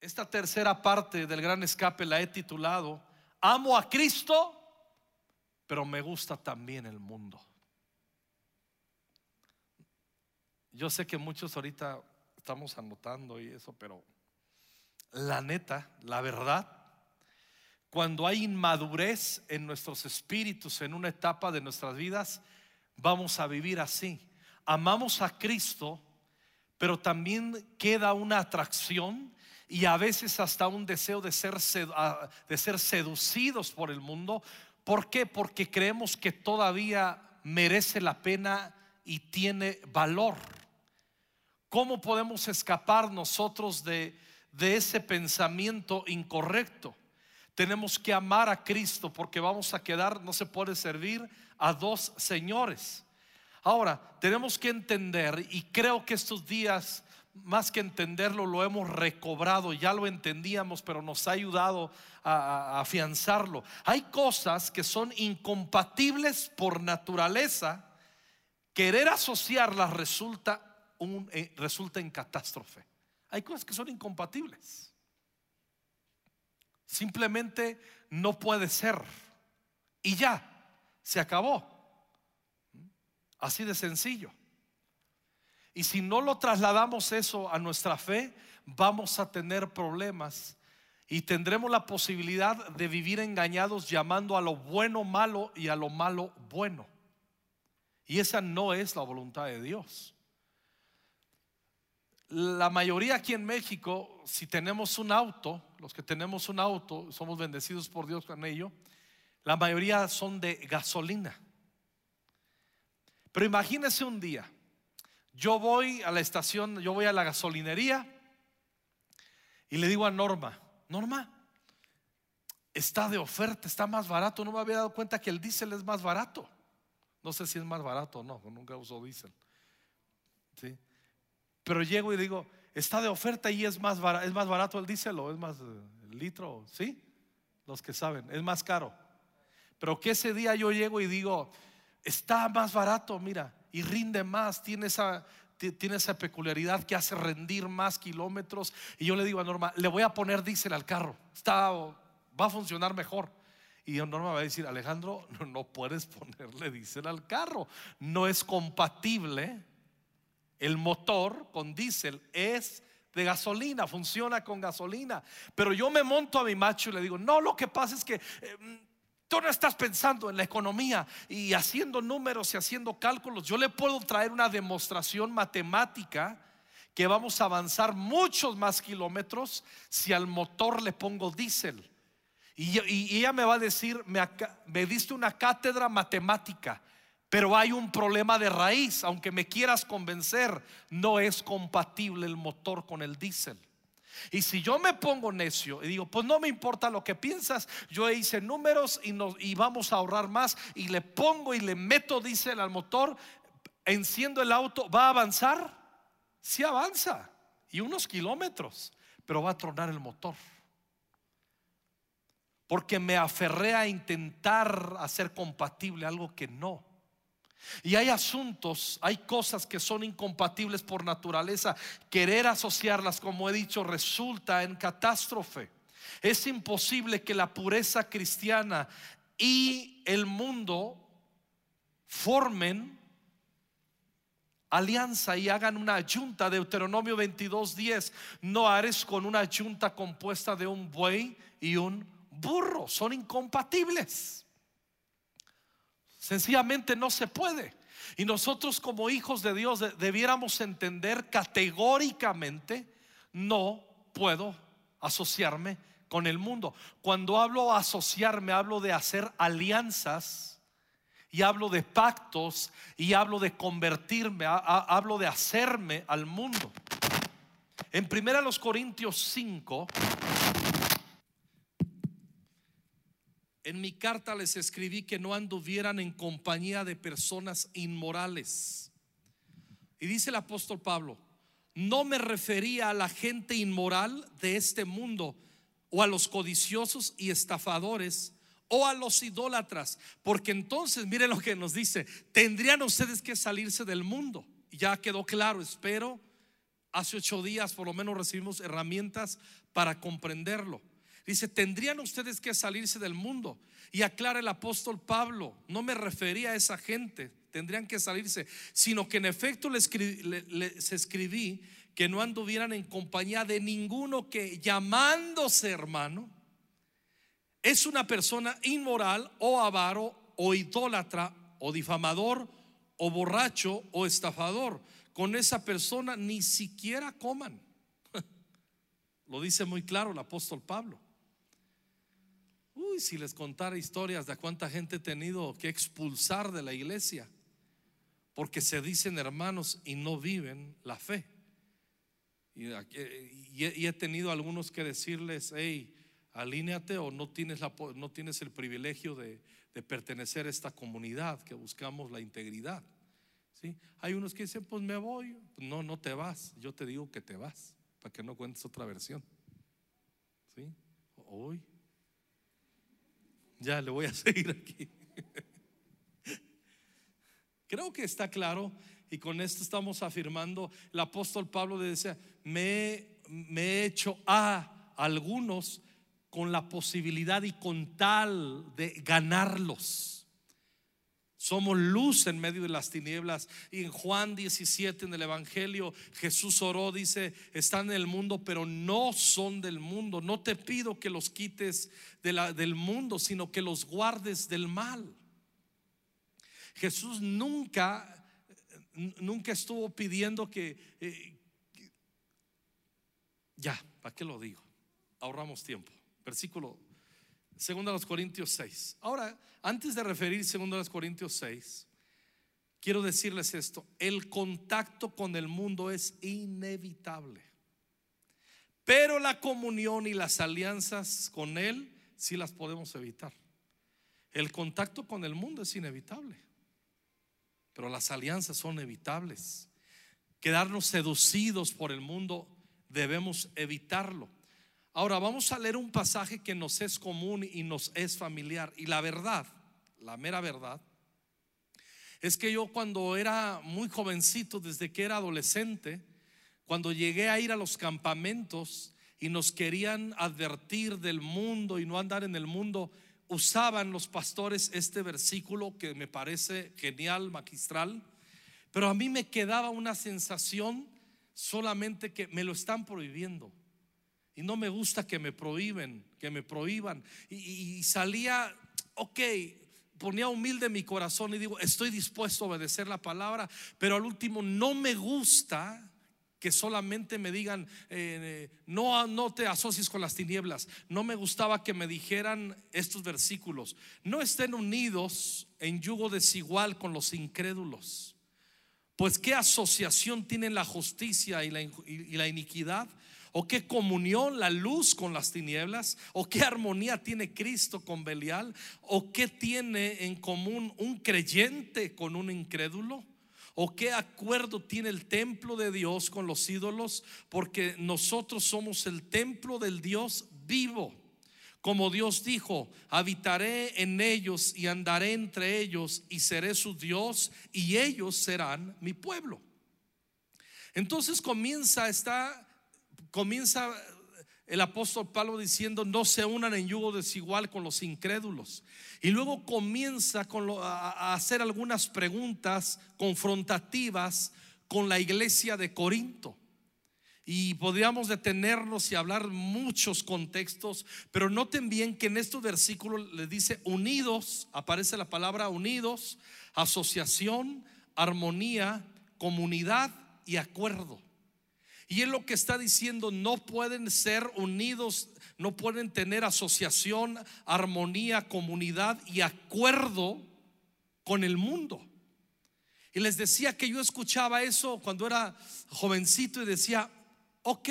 Esta tercera parte del gran escape la he titulado Amo a Cristo, pero me gusta también el mundo. Yo sé que muchos ahorita estamos anotando y eso, pero la neta, la verdad, cuando hay inmadurez en nuestros espíritus en una etapa de nuestras vidas, vamos a vivir así. Amamos a Cristo, pero también queda una atracción y a veces hasta un deseo de ser, seducidos por el mundo. ¿Por qué? Porque creemos que todavía merece la pena y tiene valor. ¿Cómo podemos escapar nosotros de, de ese pensamiento incorrecto? Tenemos que amar a Cristo porque vamos a quedar, no se puede servir a dos señores. Ahora, tenemos que entender, y creo que estos días, más que entenderlo, lo hemos recobrado, ya lo entendíamos, pero nos ha ayudado a, afianzarlo. Hay cosas que son incompatibles por naturaleza, querer asociarlas resulta, eh, resulta en catástrofe. Hay cosas que son incompatibles. Simplemente no puede ser. Y ya, se acabó. Así de sencillo. Y si no lo trasladamos eso a nuestra fe, vamos a tener problemas y tendremos la posibilidad de vivir engañados llamando a lo bueno malo y a lo malo bueno. Y esa no es la voluntad de Dios. La mayoría aquí en México, si tenemos un auto, los que tenemos un auto, somos bendecidos por Dios con ello, la mayoría son de gasolina. Pero imagínese un día, yo voy a la estación, yo voy a la gasolinería y le digo a Norma, Norma, está de oferta, está más barato, no me había dado cuenta que el diésel es más barato. No sé si es más barato o no, nunca uso diésel. ¿Sí? Pero llego y digo, está de oferta y es más barato, es más barato el diésel o es más eh, el litro, ¿sí? Los que saben, es más caro. Pero que ese día yo llego y digo, está más barato, mira, y rinde más, tiene esa, tiene esa peculiaridad que hace rendir más kilómetros. Y yo le digo a Norma, le voy a poner diésel al carro, está, va a funcionar mejor. Y Norma va a decir, Alejandro, no, puedes ponerle diésel al carro, no es compatible el motor con diésel es de gasolina, funciona con gasolina. Pero yo me monto a mi macho y le digo, no, lo que pasa es que eh, tú no estás pensando en la economía y haciendo números y haciendo cálculos. Yo le puedo traer una demostración matemática que vamos a avanzar muchos más kilómetros si al motor le pongo diésel. Y, ella me va a decir, me, me diste una cátedra matemática. Pero hay un problema de raíz, aunque me quieras convencer, no es compatible el motor con el diésel. Y si yo me pongo necio y digo, pues no me importa lo que piensas, yo hice números y, y vamos a ahorrar más y le pongo y le meto diésel al motor, enciendo el auto, ¿va a avanzar? Sí avanza, y unos kilómetros, pero va a tronar el motor. Porque me aferré a intentar hacer compatible algo que no. Y hay asuntos, hay cosas que son incompatibles por naturaleza. Querer asociarlas, como he dicho, resulta en catástrofe. Es imposible que la pureza cristiana y el mundo formen alianza y hagan una junta. Deuteronomio 22:10. No hares con una junta compuesta de un buey y un burro. Son incompatibles. Sencillamente no se puede. Y nosotros como hijos de Dios debiéramos entender categóricamente, no puedo asociarme con el mundo. Cuando hablo asociarme, hablo de hacer alianzas y hablo de pactos y hablo de convertirme, hablo de hacerme al mundo. En 1 Corintios 5 En mi carta les escribí que no anduvieran en compañía de personas inmorales. Y dice el apóstol Pablo, no me refería a la gente inmoral de este mundo o a los codiciosos y estafadores o a los idólatras, porque entonces miren lo que nos dice, tendrían ustedes que salirse del mundo. Ya quedó claro, espero Hace ocho días por lo menos recibimos herramientas para comprenderlo. Dice, tendrían ustedes que salirse del mundo. Y aclara el apóstol Pablo, no me refería a esa gente, tendrían que salirse, sino que en efecto les, escribí que no anduvieran en compañía de ninguno que llamándose hermano es una persona inmoral o avaro o idólatra o difamador o borracho o estafador. Con esa persona ni siquiera coman. Lo dice muy claro el apóstol Pablo. Si les contara historias de cuánta gente he tenido que expulsar de la iglesia porque se dicen hermanos y no viven la fe. Y, he tenido algunos que decirles, hey, alíneate o no tienes, la, no tienes el privilegio de, pertenecer a esta comunidad que buscamos la integridad. ¿Sí? Hay unos que dicen, pues me voy. No, no te vas. Yo te digo que te vas, para que no cuentes otra versión. ¿Sí? Hoy. Ya le voy a seguir aquí. Creo que está claro y con esto estamos afirmando, el apóstol Pablo decía, me, me he hecho a algunos con la posibilidad y con tal de ganarlos. Somos luz en medio de las tinieblas. Y en Juan 17, en el Evangelio, Jesús oró, dice, están en el mundo, pero no son del mundo. No te pido que los quites de la, del mundo, sino que los guardes del mal. Jesús nunca, nunca estuvo pidiendo que, eh, ya, ¿para qué lo digo? Ahorramos tiempo. Versículo 2 los Corintios 6. Ahora, antes de referir 2 los Corintios 6, quiero decirles esto, el contacto con el mundo es inevitable. Pero la comunión y las alianzas con Él sí las podemos evitar. El contacto con el mundo es inevitable pero las alianzas son evitables. Quedarnos seducidos por el mundo debemos evitarlo. Ahora vamos a leer un pasaje que nos es común y nos es familiar. Y la verdad, la mera verdad, es que yo cuando era muy jovencito, desde que era adolescente, cuando llegué a ir a los campamentos y nos querían advertir del mundo y no andar en el mundo, usaban los pastores este versículo que me parece genial, magistral, pero a mí me quedaba una sensación solamente que me lo están prohibiendo. Y no me gusta que me prohíben, que me prohíban. Y, salía, ok, ponía humilde mi corazón y digo, estoy dispuesto a obedecer la palabra, pero al último no me gusta que solamente me digan, eh, no, no te asocies con las tinieblas. No me gustaba que me dijeran estos versículos. No estén unidos en yugo desigual con los incrédulos. Pues qué asociación tienen la justicia y la, y la iniquidad. ¿O qué comunión la luz con las tinieblas? ¿O qué armonía tiene Cristo con Belial? ¿O qué tiene en común un creyente con un incrédulo? ¿O qué acuerdo tiene el templo de Dios con los ídolos? Porque nosotros somos el templo del Dios vivo. Como Dios dijo, habitaré en ellos y andaré entre ellos y seré su Dios y ellos serán mi pueblo. Entonces comienza esta comienza el apóstol Pablo diciendo, no se unan en yugo desigual con los incrédulos. Y luego comienza a, hacer algunas preguntas confrontativas con la iglesia de Corinto. Y podríamos detenernos y hablar muchos contextos, pero noten bien que en estos versículos le dice unidos, aparece la palabra unidos, asociación, armonía, comunidad y acuerdo. Y es lo que está diciendo, no pueden ser unidos, no pueden tener asociación, armonía, comunidad y acuerdo con el mundo. Y les decía que yo escuchaba eso cuando era jovencito y decía, ok.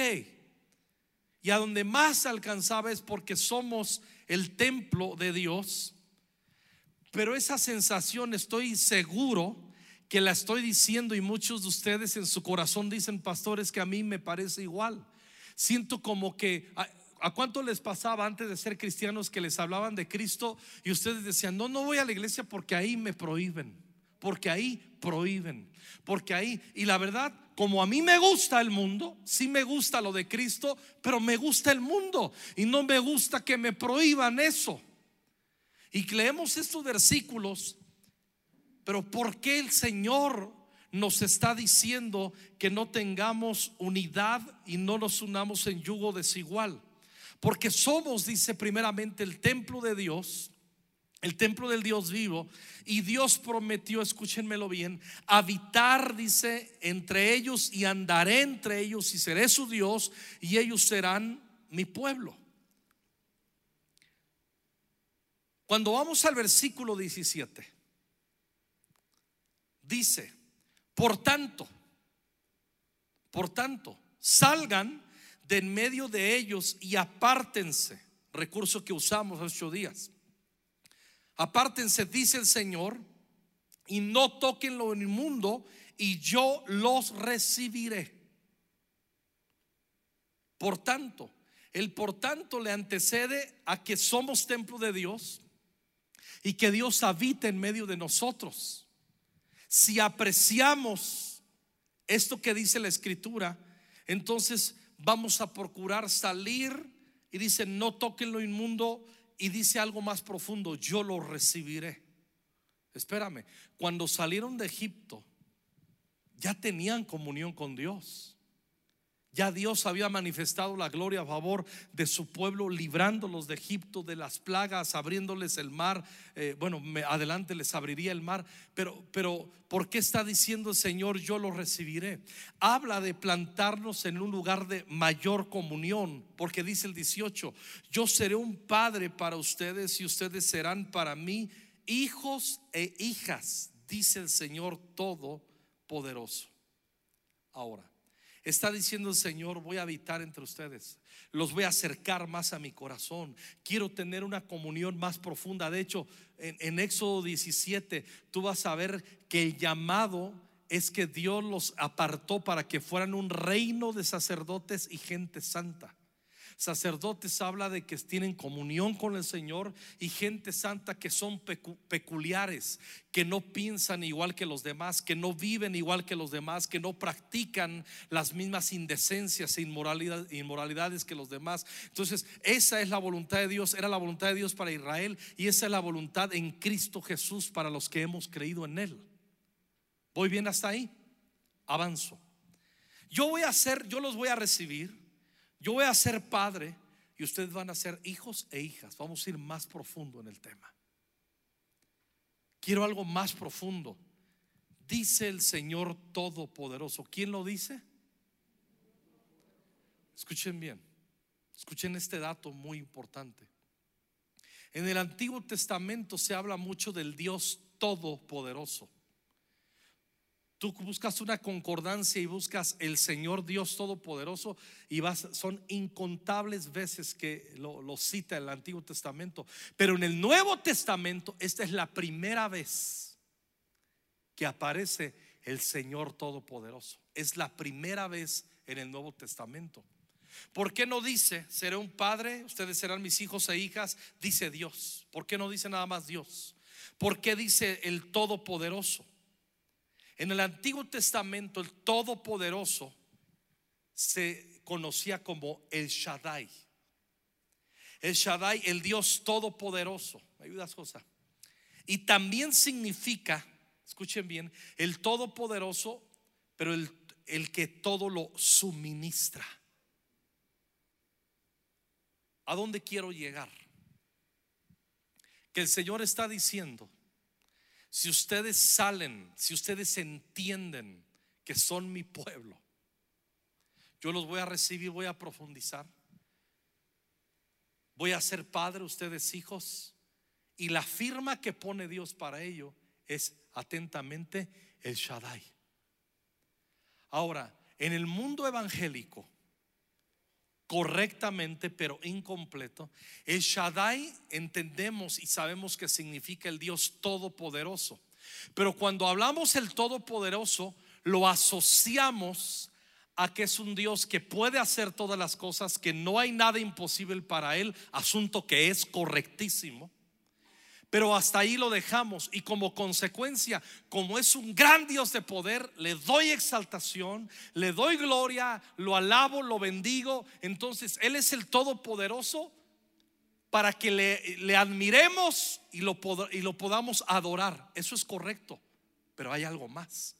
Y a donde más alcanzaba es porque somos el templo de Dios. Pero esa sensación estoy seguro que la estoy diciendo y muchos de ustedes en su corazón dicen, pastores, que a mí me parece igual. Siento como que... ¿A, cuánto les pasaba antes de ser cristianos que les hablaban de Cristo y ustedes decían, no, no voy a la iglesia porque ahí me prohíben? porque ahí prohíben, porque ahí, y la verdad, como a mí me gusta el mundo, sí me gusta lo de Cristo, pero me gusta el mundo y no me gusta que me prohíban eso. Y leemos estos versículos, pero ¿por qué el Señor nos está diciendo que no tengamos unidad y no nos unamos en yugo desigual? Porque somos, dice primeramente, el templo de Dios, el templo del Dios vivo, y Dios prometió, escúchenmelo bien, habitar, dice, entre ellos y andaré entre ellos y seré su Dios y ellos serán mi pueblo. Cuando vamos al versículo 17, dice, por tanto, por tanto, salgan de en medio de ellos y apártense, recurso que usamos hace ocho días. Apártense, dice el Señor, y no toquen lo inmundo, y yo los recibiré. Por tanto, el por tanto le antecede a que somos templo de Dios y que Dios habita en medio de nosotros. Si apreciamos esto que dice la escritura, entonces vamos a procurar salir y dice, no toquen lo inmundo y dice algo más profundo, yo lo recibiré. Espérame, cuando salieron de Egipto, ya tenían comunión con Dios. Ya Dios había manifestado la gloria a favor de su pueblo, librándolos de Egipto, de las plagas, abriéndoles el mar. Eh, bueno, adelante les abriría el mar. Pero, pero, ¿por qué está diciendo el Señor, yo lo recibiré? Habla de plantarnos en un lugar de mayor comunión, porque dice el 18, yo seré un padre para ustedes y ustedes serán para mí hijos e hijas, dice el Señor Todopoderoso. Ahora. Está diciendo el Señor, voy a habitar entre ustedes. Los voy a acercar más a mi corazón. Quiero tener una comunión más profunda. De hecho, en, Éxodo 17, tú vas a ver que el llamado es que Dios los apartó para que fueran un reino de sacerdotes y gente santa. Sacerdotes habla de que tienen comunión con el Señor y gente santa que son peculiares, que no piensan igual que los demás, que no viven igual que los demás, que no practican las mismas indecencias e inmoralidades que los demás. Entonces, esa es la voluntad de Dios, era la voluntad de Dios para Israel y esa es la voluntad en Cristo Jesús para los que hemos creído en Él. ¿Voy bien hasta ahí? Avanzo. Yo voy a hacer, yo los voy a recibir yo voy a ser padre y ustedes van a ser hijos e hijas. Vamos a ir más profundo en el tema. Quiero algo más profundo. Dice el Señor Todopoderoso. ¿Quién lo dice? Escuchen bien. Escuchen este dato muy importante. En el Antiguo Testamento se habla mucho del Dios Todopoderoso. Tú buscas una concordancia y buscas el Señor Dios Todopoderoso y vas, son incontables veces que lo, lo, cita el Antiguo Testamento. Pero en el Nuevo Testamento, esta es la primera vez que aparece el Señor Todopoderoso. Es la primera vez en el Nuevo Testamento. ¿Por qué no dice, seré un padre, ustedes serán mis hijos e hijas? Dice Dios. ¿Por qué no dice nada más Dios? ¿Por qué dice el Todopoderoso? En el Antiguo Testamento, el Todopoderoso se conocía como el Shaddai. El Shaddai, el Dios Todopoderoso. ¿Me ayudas, Josa? Y también significa, escuchen bien, el Todopoderoso, pero el, el que todo lo suministra. ¿A dónde quiero llegar? Que el Señor está diciendo si ustedes salen, si ustedes entienden que son mi pueblo, yo los voy a recibir, voy a profundizar. Voy a ser padre, ustedes hijos. Y la firma que pone Dios para ello es atentamente el Shaddai. Ahora, en el mundo evangélico, correctamente, pero incompleto. El Shaddai entendemos y sabemos que significa el Dios todopoderoso. Pero cuando hablamos el todopoderoso, lo asociamos a que es un Dios que puede hacer todas las cosas, que no hay nada imposible para él, asunto que es correctísimo. Pero hasta ahí lo dejamos y como consecuencia, como es un gran Dios de poder, le doy exaltación, le doy gloria, lo alabo, lo bendigo. Entonces, Él es el Todopoderoso para que le, admiremos y lo, y lo podamos adorar. Eso es correcto, pero hay algo más.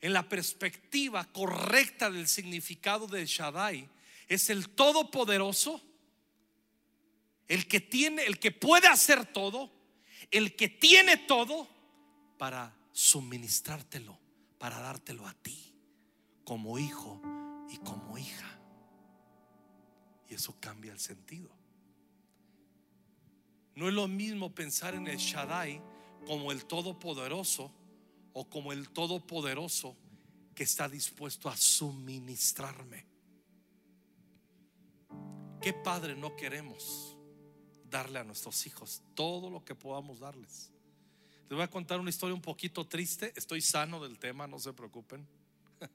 En la perspectiva correcta del significado de Shaddai, es el Todopoderoso, el que tiene, el que puede hacer todo, el que tiene todo para suministrártelo, para dártelo a ti, como hijo y como hija. Y eso cambia el sentido. No es lo mismo pensar en el Shaddai como el Todopoderoso o como el Todopoderoso que está dispuesto a suministrarme. ¿Qué padre no queremos? Darle a nuestros hijos todo lo que podamos darles. Les voy a contar una historia un poquito triste. Estoy sano del tema, no se preocupen.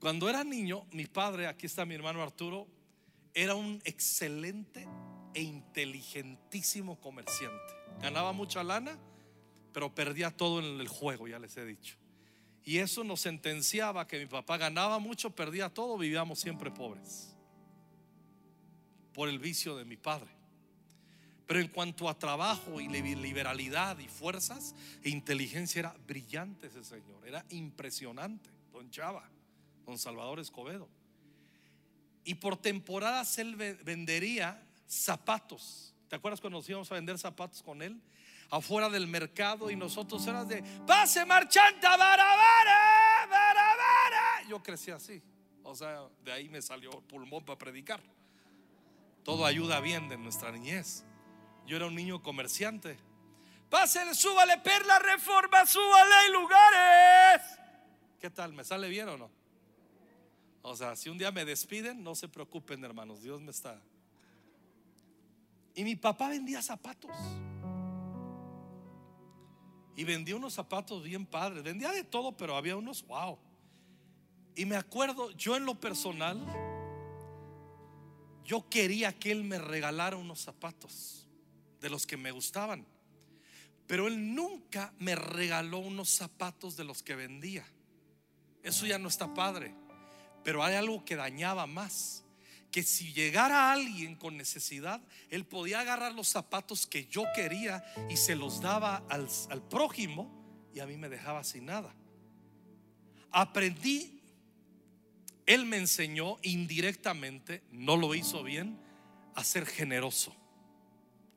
Cuando era niño, mi padre, aquí está mi hermano Arturo, era un excelente e inteligentísimo comerciante. Ganaba mucha lana, pero perdía todo en el juego, ya les he dicho. Y eso nos sentenciaba que mi papá ganaba mucho, perdía todo, vivíamos siempre pobres. Por el vicio de mi padre. Pero en cuanto a trabajo y liberalidad y fuerzas e inteligencia era brillante ese señor, era impresionante, don Chava, don Salvador Escobedo. Y por temporadas él vendería zapatos. ¿Te acuerdas cuando nos íbamos a vender zapatos con él? Afuera del mercado y nosotros eras de, pase marchanta, barabara, barabara. Yo crecí así. O sea, de ahí me salió pulmón para predicar. Todo ayuda bien de nuestra niñez. Yo era un niño comerciante. Pásale, súbale perla, reforma, súbale hay lugares. ¿Qué tal? ¿Me sale bien o no? O sea, si un día me despiden, no se preocupen, hermanos. Dios me está. Y mi papá vendía zapatos. Y vendía unos zapatos bien padres. Vendía de todo, pero había unos, wow. Y me acuerdo, yo en lo personal, yo quería que él me regalara unos zapatos de los que me gustaban. Pero él nunca me regaló unos zapatos de los que vendía. Eso ya no está padre. Pero hay algo que dañaba más. Que si llegara alguien con necesidad, él podía agarrar los zapatos que yo quería y se los daba al, al prójimo y a mí me dejaba sin nada. Aprendí, él me enseñó indirectamente, no lo hizo bien, a ser generoso.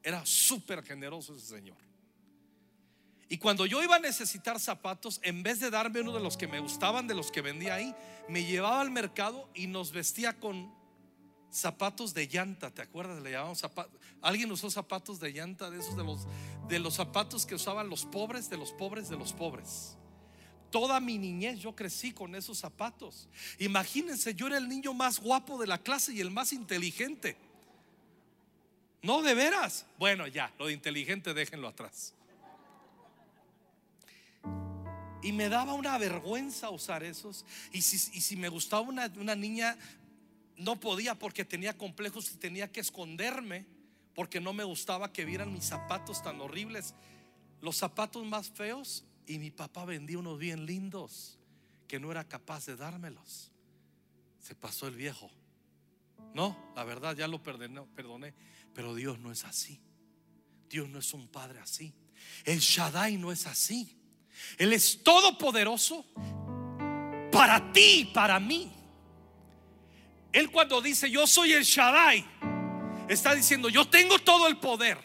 Era súper generoso ese señor. Y cuando yo iba a necesitar zapatos, en vez de darme uno de los que me gustaban, de los que vendía ahí, me llevaba al mercado y nos vestía con zapatos de llanta. ¿Te acuerdas? Le llamaban zapatos. Alguien usó zapatos de llanta, de esos de los, de los zapatos que usaban los pobres, de los pobres, de los pobres. Toda mi niñez yo crecí con esos zapatos. Imagínense, yo era el niño más guapo de la clase y el más inteligente. No, de veras. Bueno, ya, lo de inteligente déjenlo atrás. Y me daba una vergüenza usar esos. Y si, me gustaba una, una niña, no podía porque tenía complejos y tenía que esconderme porque no me gustaba que vieran mis zapatos tan horribles. Los zapatos más feos y mi papá vendía unos bien lindos que no era capaz de dármelos. Se pasó el viejo. No, la verdad ya lo perdoné. Pero Dios no es así. Dios no es un padre así. El Shaddai no es así. Él es todopoderoso para ti y para mí. Él cuando dice yo soy el Shaddai, está diciendo yo tengo todo el poder.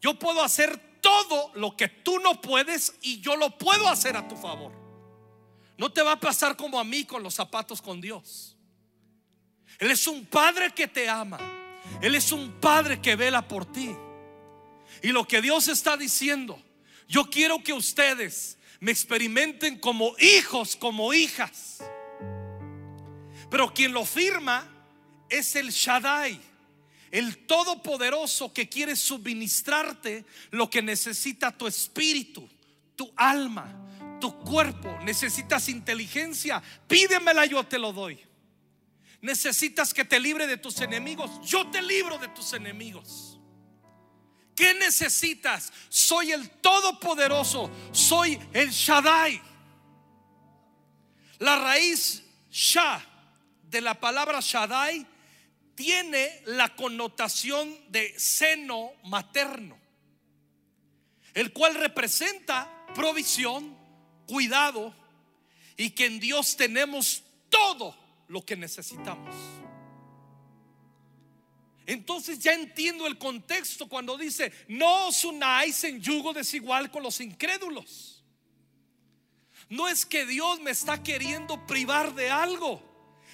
Yo puedo hacer todo lo que tú no puedes y yo lo puedo hacer a tu favor. No te va a pasar como a mí con los zapatos con Dios. Él es un padre que te ama. Él es un padre que vela por ti. Y lo que Dios está diciendo, yo quiero que ustedes me experimenten como hijos, como hijas. Pero quien lo firma es el Shaddai, el Todopoderoso que quiere suministrarte lo que necesita tu espíritu, tu alma, tu cuerpo. Necesitas inteligencia, pídemela, yo te lo doy. Necesitas que te libre de tus enemigos. Yo te libro de tus enemigos. ¿Qué necesitas? Soy el Todopoderoso, soy el Shaddai. La raíz Shah de la palabra Shaddai tiene la connotación de seno materno, el cual representa provisión, cuidado y que en Dios tenemos todo lo que necesitamos. Entonces ya entiendo el contexto cuando dice, no os unáis en yugo desigual con los incrédulos. No es que Dios me está queriendo privar de algo.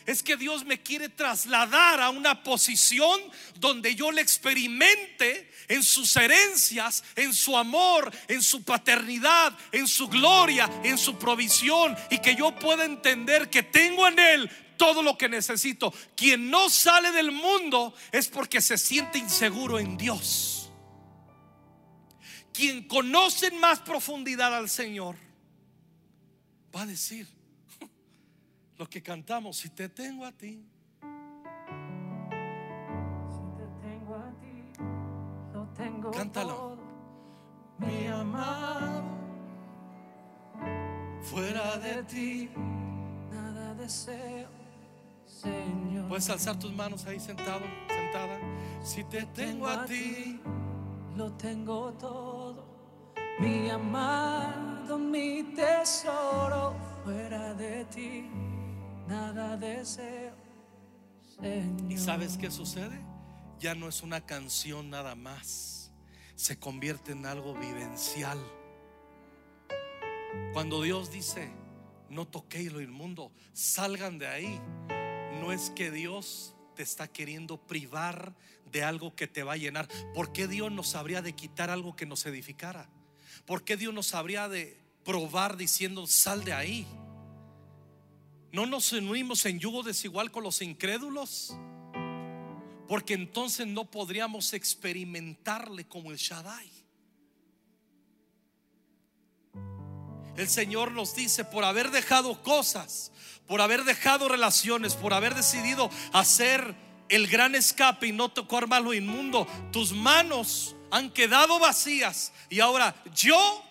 Es que Dios me quiere trasladar a una posición donde yo le experimente en sus herencias, en su amor, en su paternidad, en su gloria, en su provisión y que yo pueda entender que tengo en Él todo lo que necesito. Quien no sale del mundo es porque se siente inseguro en Dios. Quien conoce en más profundidad al Señor va a decir lo que cantamos, si te tengo a ti. Si te tengo a ti, lo tengo Cántalo. todo. Mi amado, Fuera de ti. nada deseo, Señor. Puedes alzar tus manos ahí sentado, sentada. Si te tengo a ti, lo tengo todo. Mi amado, mi tesoro, fuera de ti, nada deseo, Señor. ¿y sabes qué sucede? Ya no es una canción nada más. Se convierte en algo vivencial. Cuando Dios dice, no toquéis lo inmundo, salgan de ahí. No es que Dios te está queriendo privar de algo que te va a llenar. ¿Por qué Dios nos habría de quitar algo que nos edificara? ¿Por qué Dios nos habría de probar diciendo, sal de ahí? ¿No nos unimos en yugo desigual con los incrédulos? Porque entonces no podríamos experimentarle como el Shaddai. El Señor nos dice, por haber dejado cosas, por haber dejado relaciones, por haber decidido hacer el gran escape y no tocar más lo inmundo, tus manos han quedado vacías y ahora yo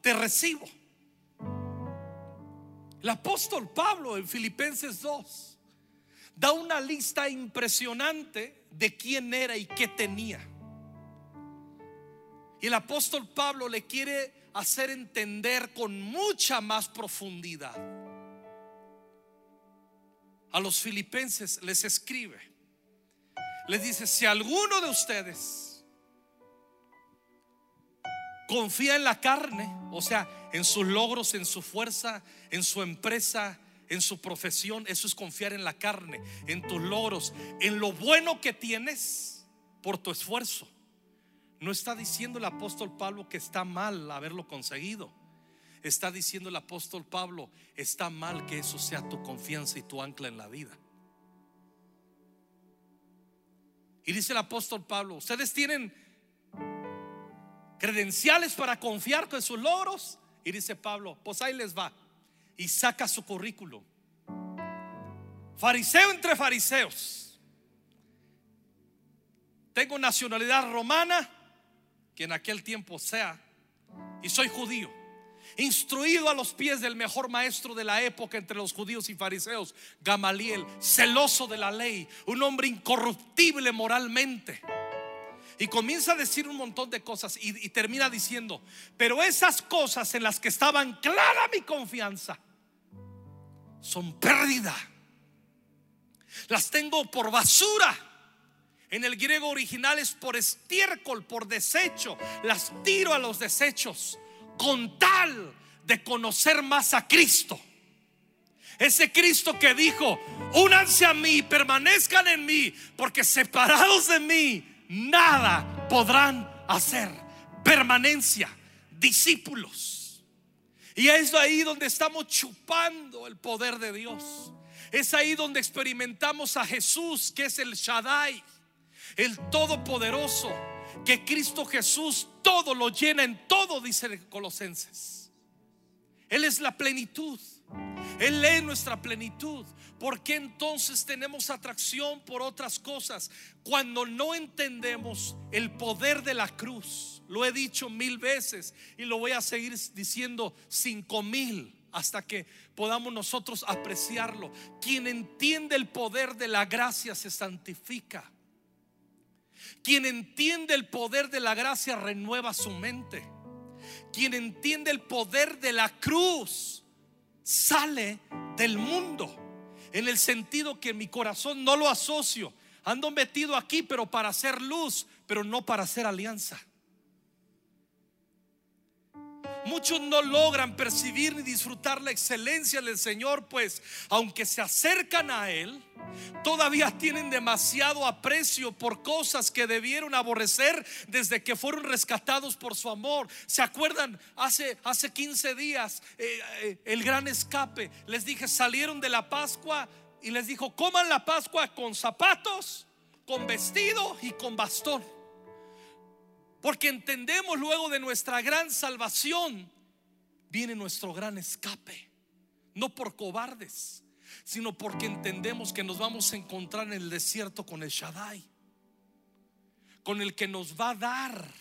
te recibo. El apóstol Pablo en Filipenses 2 da una lista impresionante de quién era y qué tenía. Y el apóstol Pablo le quiere hacer entender con mucha más profundidad. A los filipenses les escribe, les dice, si alguno de ustedes confía en la carne, o sea, en sus logros, en su fuerza, en su empresa, en su profesión, eso es confiar en la carne, en tus logros, en lo bueno que tienes por tu esfuerzo. No está diciendo el apóstol Pablo que está mal haberlo conseguido. Está diciendo el apóstol Pablo, está mal que eso sea tu confianza y tu ancla en la vida. Y dice el apóstol Pablo, ustedes tienen credenciales para confiar con sus logros. Y dice Pablo, pues ahí les va. Y saca su currículum. Fariseo entre fariseos. Tengo nacionalidad romana, que en aquel tiempo sea, y soy judío. Instruido a los pies del mejor maestro de la época entre los judíos y fariseos, Gamaliel, celoso de la ley, un hombre incorruptible moralmente. Y comienza a decir un montón de cosas y, termina diciendo, pero esas cosas en las que estaban clara mi confianza son pérdida. Las tengo por basura. En el griego original es por estiércol, por desecho. Las tiro a los desechos con tal de conocer más a Cristo. Ese Cristo que dijo, únanse a mí, permanezcan en mí, porque separados de mí, nada podrán hacer. Permanencia, discípulos. Y es ahí donde estamos chupando el poder de Dios. Es ahí donde experimentamos a Jesús, que es el Shaddai, el Todopoderoso, que Cristo Jesús todo lo llena en todo, dice Colosenses. Él es la plenitud. Él es nuestra plenitud. ¿Por qué entonces tenemos atracción por otras cosas cuando no entendemos el poder de la cruz? Lo he dicho mil veces y lo voy a seguir diciendo cinco mil hasta que podamos nosotros apreciarlo. Quien entiende el poder de la gracia se santifica. Quien entiende el poder de la gracia renueva su mente. Quien entiende el poder de la cruz sale del mundo. En el sentido que mi corazón no lo asocio. Ando metido aquí, pero para hacer luz, pero no para hacer alianza. Muchos no logran percibir ni disfrutar la excelencia del Señor, pues aunque se acercan a Él, todavía tienen demasiado aprecio por cosas que debieron aborrecer desde que fueron rescatados por su amor. ¿Se acuerdan? Hace, hace 15 días, eh, eh, el gran escape, les dije, salieron de la Pascua y les dijo, coman la Pascua con zapatos, con vestido y con bastón. Porque entendemos luego de nuestra gran salvación, viene nuestro gran escape. No por cobardes, sino porque entendemos que nos vamos a encontrar en el desierto con el Shaddai, con el que nos va a dar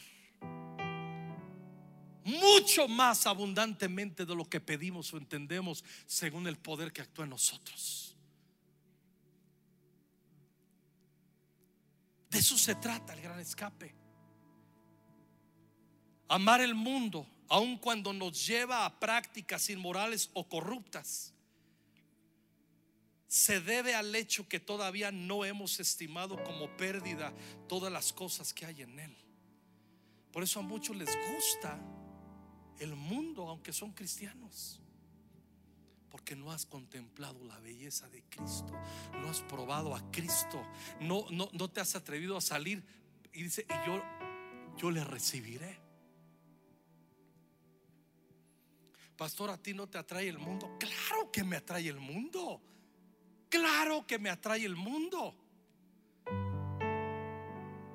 mucho más abundantemente de lo que pedimos o entendemos según el poder que actúa en nosotros. De eso se trata el gran escape. Amar el mundo, aun cuando nos lleva a prácticas inmorales o corruptas, se debe al hecho que todavía no hemos estimado como pérdida todas las cosas que hay en él. Por eso a muchos les gusta el mundo, aunque son cristianos. Porque no has contemplado la belleza de Cristo, no has probado a Cristo, no, no, no te has atrevido a salir y dice, y yo, yo le recibiré. Pastor, ¿a ti no te atrae el mundo? Claro que me atrae el mundo. Claro que me atrae el mundo.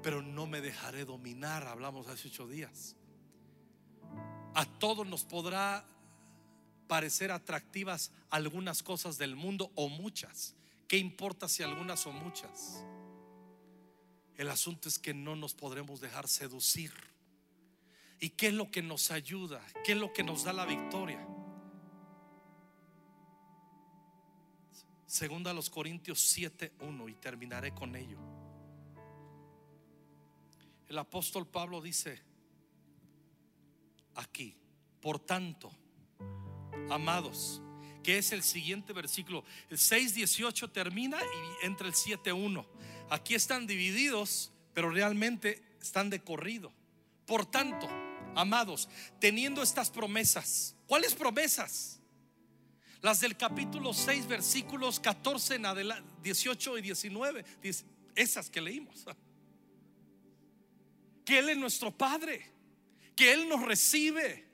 Pero no me dejaré dominar, hablamos hace ocho días. A todos nos podrá parecer atractivas algunas cosas del mundo o muchas. ¿Qué importa si algunas o muchas? El asunto es que no nos podremos dejar seducir ¿Y qué es lo que nos ayuda? ¿Qué es lo que nos da la victoria? Segunda a los Corintios 7:1 y terminaré con ello. El apóstol Pablo dice aquí, por tanto, amados, que es el siguiente versículo, el 6:18 termina y entra el 7:1. Aquí están divididos, pero realmente están de corrido. Por tanto, amados, teniendo estas promesas. ¿Cuáles promesas? Las del capítulo 6, versículos 14 en adelante, 18 y 19, esas que leímos. Que Él es nuestro Padre, que Él nos recibe,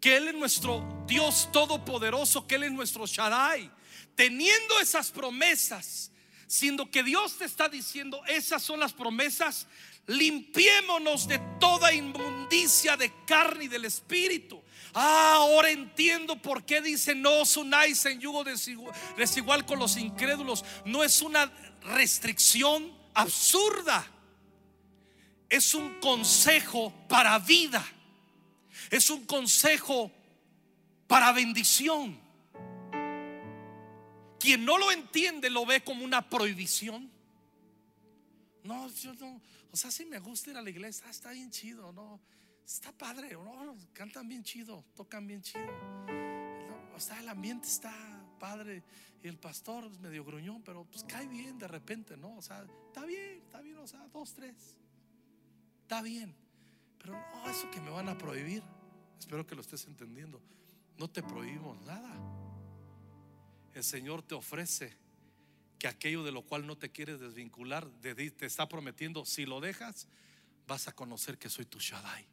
que Él es nuestro Dios todopoderoso, que Él es nuestro Shaddai. Teniendo esas promesas, siendo que Dios te está diciendo, esas son las promesas, limpiémonos de toda inmundicia de carne y del espíritu. Ah, ahora entiendo por qué dice no os unáis en yugo desigual con los incrédulos. No es una restricción absurda. Es un consejo para vida. Es un consejo para bendición. Quien no lo entiende lo ve como una prohibición. No, yo no, o sea, si me gusta ir a la iglesia, ah, está bien chido, ¿no? Está padre, ¿no? Cantan bien chido, tocan bien chido. O sea, el ambiente está padre. Y el pastor es medio gruñón, pero pues cae bien de repente, ¿no? O sea, está bien, está bien, o sea, dos, tres. Está bien. Pero no, eso que me van a prohibir. Espero que lo estés entendiendo. No te prohibimos nada. El Señor te ofrece que aquello de lo cual no te quieres desvincular, te está prometiendo, si lo dejas, vas a conocer que soy tu Shaddai,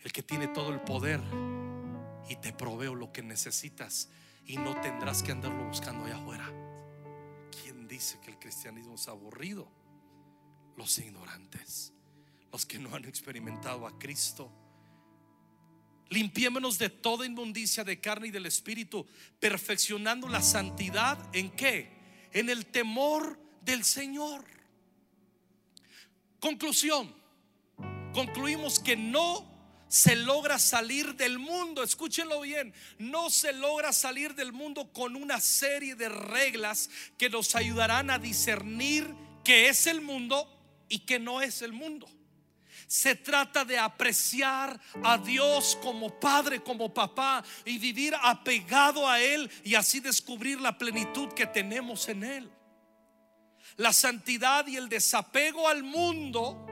el que tiene todo el poder y te proveo lo que necesitas y no tendrás que andarlo buscando allá afuera. ¿Quién dice que el cristianismo es aburrido? Los ignorantes, los que no han experimentado a Cristo. Limpiémonos de toda inmundicia de carne y del espíritu, perfeccionando la santidad en qué? En el temor del Señor. Conclusión. Concluimos que no se logra salir del mundo, escúchenlo bien, no se logra salir del mundo con una serie de reglas que nos ayudarán a discernir qué es el mundo y qué no es el mundo. Se trata de apreciar a Dios como padre, como papá y vivir apegado a Él y así descubrir la plenitud que tenemos en Él. La santidad y el desapego al mundo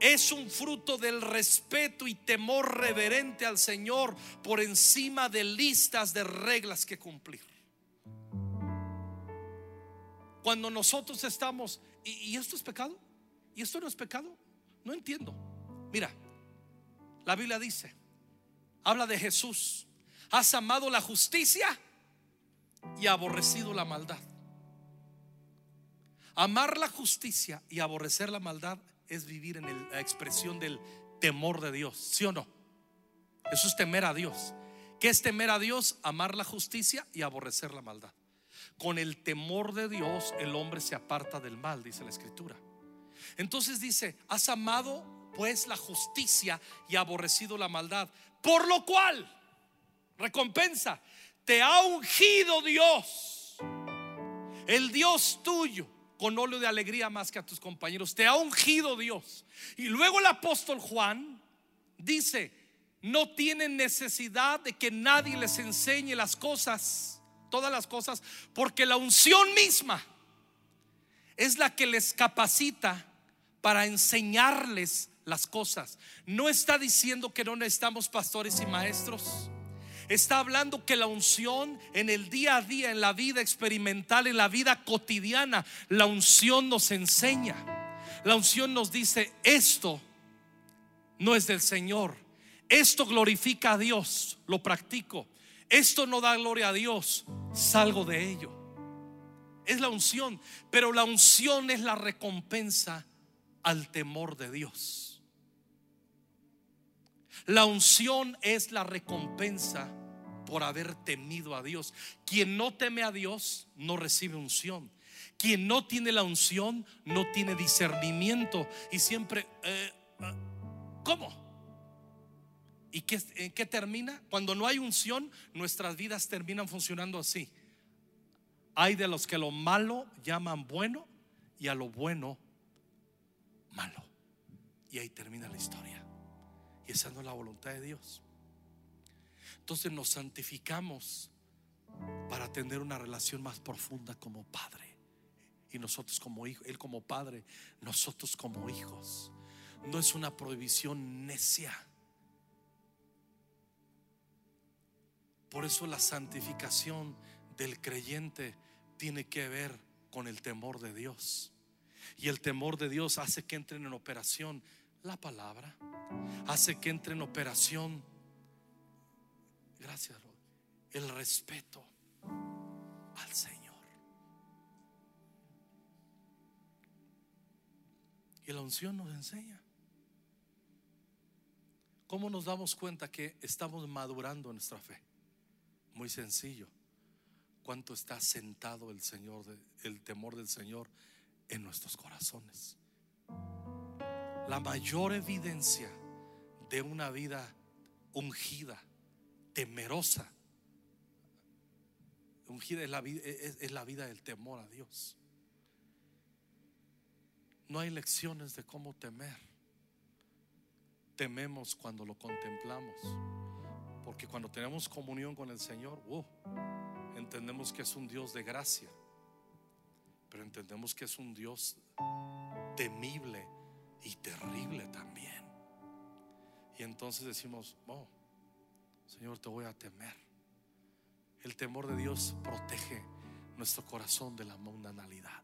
es un fruto del respeto y temor reverente al Señor por encima de listas de reglas que cumplir. Cuando nosotros estamos, ¿y, esto es pecado? ¿Y esto no es pecado? No entiendo. Mira, la Biblia dice, habla de Jesús, has amado la justicia y aborrecido la maldad. Amar la justicia y aborrecer la maldad es vivir en la expresión del temor de Dios, ¿sí o no? Eso es temer a Dios. ¿Qué es temer a Dios? Amar la justicia y aborrecer la maldad. Con el temor de Dios el hombre se aparta del mal, dice la escritura. Entonces dice, has amado pues la justicia y aborrecido la maldad, por lo cual, recompensa, te ha ungido Dios, el Dios tuyo, con óleo de alegría más que a tus compañeros, te ha ungido Dios. Y luego el apóstol Juan dice, no tienen necesidad de que nadie les enseñe las cosas, todas las cosas, porque la unción misma es la que les capacita para enseñarles las cosas. No está diciendo que no necesitamos pastores y maestros. Está hablando que la unción en el día a día, en la vida experimental, en la vida cotidiana, la unción nos enseña. La unción nos dice, esto no es del Señor. Esto glorifica a Dios, lo practico. Esto no da gloria a Dios, salgo de ello. Es la unción, pero la unción es la recompensa al temor de Dios. La unción es la recompensa por haber temido a Dios. Quien no teme a Dios no recibe unción. Quien no tiene la unción no tiene discernimiento y siempre, eh, eh, ¿cómo? ¿Y qué, en qué termina? Cuando no hay unción, nuestras vidas terminan funcionando así. Hay de los que lo malo llaman bueno y a lo bueno malo. Y ahí termina la historia. Y esa no es la voluntad de Dios. Entonces nos santificamos para tener una relación más profunda como padre. Y nosotros como hijos, Él como padre, nosotros como hijos. No es una prohibición necia. Por eso la santificación del creyente tiene que ver con el temor de Dios. Y el temor de Dios hace que entren en operación la palabra, hace que entre en operación, gracias, el respeto al Señor. Y la unción nos enseña. ¿Cómo nos damos cuenta que estamos madurando nuestra fe? Muy sencillo. ¿Cuánto está sentado el Señor, el temor del Señor en nuestros corazones? La mayor evidencia de una vida ungida, temerosa, ungida es la, vi- es- la vida del temor a Dios. No hay lecciones de cómo temer. Tememos cuando lo contemplamos. Porque cuando tenemos comunión con el Señor, wow, entendemos que es un Dios de gracia. Pero entendemos que es un Dios temible y terrible también. Y entonces decimos, oh, Señor, te voy a temer. El temor de Dios protege nuestro corazón de la mundanalidad.